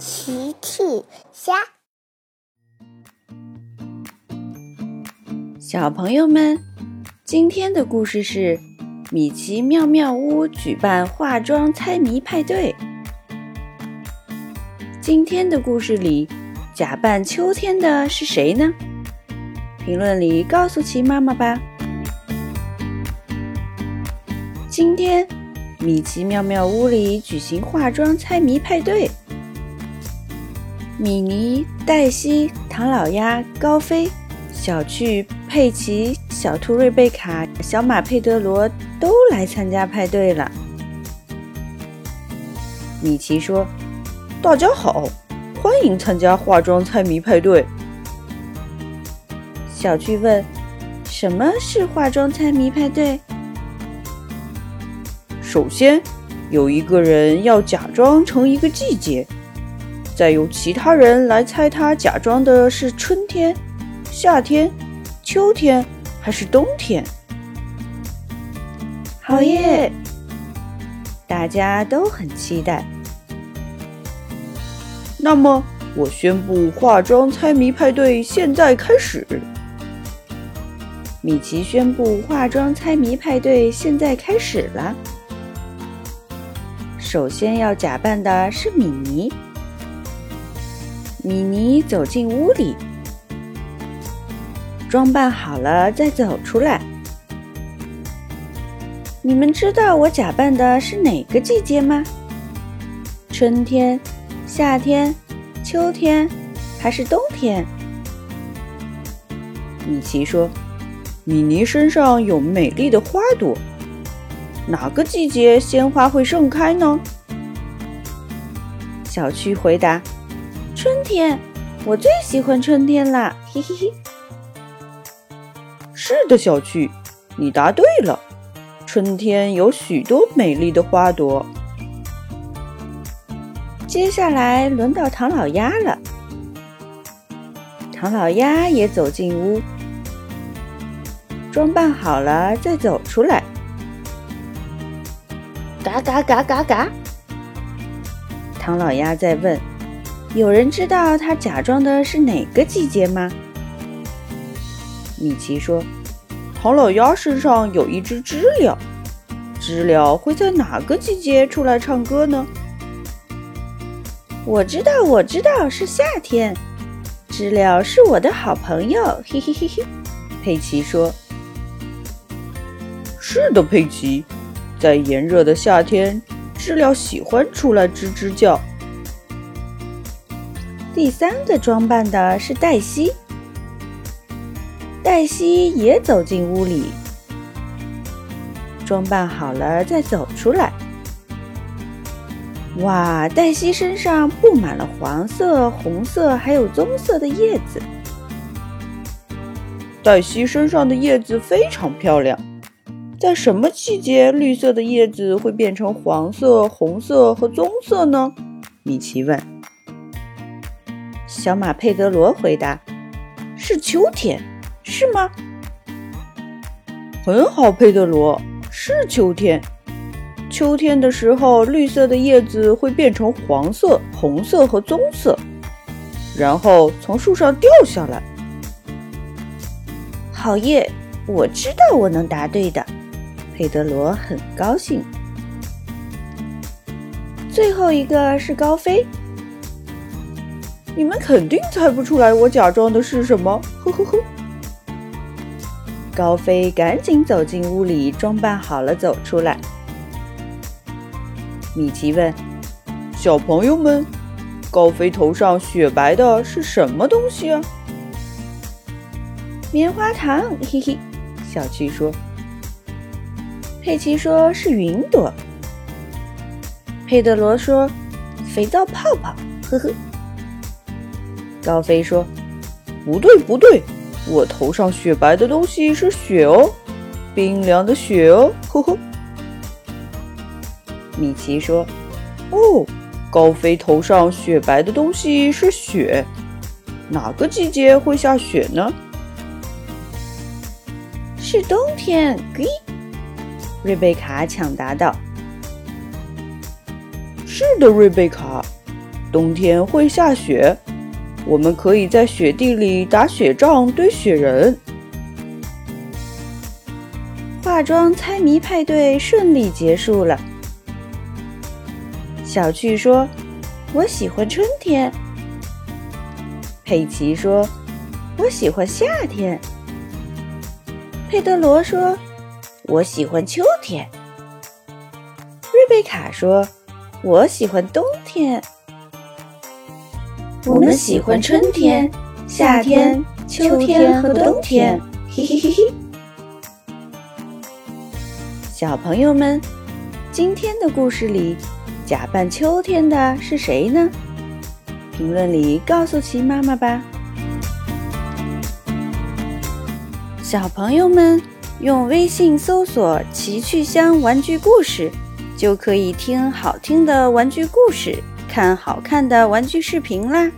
奇趣虾，小朋友们，今天的故事是米奇妙妙屋举办化妆猜谜派对。今天的故事里，假扮秋天的是谁呢？评论里告诉奇妈妈吧。今天，米奇妙妙屋里举行化妆猜谜派对。米妮、黛西、唐老鸭、高飞、小趣、佩奇、小兔瑞贝卡、小马佩德罗都来参加派对了。米奇说：“大家好，欢迎参加化妆猜谜派对。”小趣问：“什么是化妆猜谜派对？”首先，有一个人要假装成一个季节。再由其他人来猜，他假装的是春天、夏天、秋天还是冬天？好耶！大家都很期待。那么，我宣布化妆猜谜派对现在开始。米奇宣布化妆猜谜派对现在开始了。首先要假扮的是米妮。米妮走进屋里，装扮好了再走出来。你们知道我假扮的是哪个季节吗？春天、夏天、秋天，还是冬天？米奇说：“米妮身上有美丽的花朵，哪个季节鲜花会盛开呢？”小趣回答。春天，我最喜欢春天啦，嘿嘿嘿。是的，小趣，你答对了。春天有许多美丽的花朵。接下来轮到唐老鸭了。唐老鸭也走进屋，装扮好了再走出来。嘎嘎嘎嘎嘎！唐老鸭在问。有人知道他假装的是哪个季节吗？米奇说：“唐老鸭身上有一只知了，知了会在哪个季节出来唱歌呢？”我知道，我知道是夏天。知了是我的好朋友，嘿嘿嘿嘿。佩奇说：“是的，佩奇，在炎热的夏天，知了喜欢出来吱吱叫。”第三个装扮的是黛西，黛西也走进屋里，装扮好了再走出来。哇，黛西身上布满了黄色、红色还有棕色的叶子。黛西身上的叶子非常漂亮，在什么季节绿色的叶子会变成黄色、红色和棕色呢？米奇问。小马佩德罗回答：“是秋天，是吗？”很好，佩德罗，是秋天。秋天的时候，绿色的叶子会变成黄色、红色和棕色，然后从树上掉下来。好耶！我知道我能答对的。佩德罗很高兴。最后一个是高飞。你们肯定猜不出来我假装的是什么，呵呵呵。高飞赶紧走进屋里，装扮好了走出来。米奇问：“小朋友们，高飞头上雪白的是什么东西啊？”棉花糖，嘿嘿。小趣说：“佩奇说是云朵。”佩德罗说：“肥皂泡泡。”呵呵。高飞说：“不对，不对，我头上雪白的东西是雪哦，冰凉的雪哦。”呵呵。米奇说：“哦，高飞头上雪白的东西是雪，哪个季节会下雪呢？”是冬天。嘿，瑞贝卡抢答道：“是的，瑞贝卡。”冬天会下雪，我们可以在雪地里打雪仗、堆雪人。化妆猜谜派对顺利结束了。小趣说：“我喜欢春天。”佩奇说：“我喜欢夏天。”佩德罗说：“我喜欢秋天。”瑞贝卡说：“我喜欢冬天。”我们喜欢春天、夏天、秋天和冬天。嘿嘿嘿嘿。小朋友们，今天的故事里，假扮秋天的是谁呢？评论里告诉奇妈妈吧。小朋友们用微信搜索“奇趣箱玩具故事”，就可以听好听的玩具故事，看好看的玩具视频啦。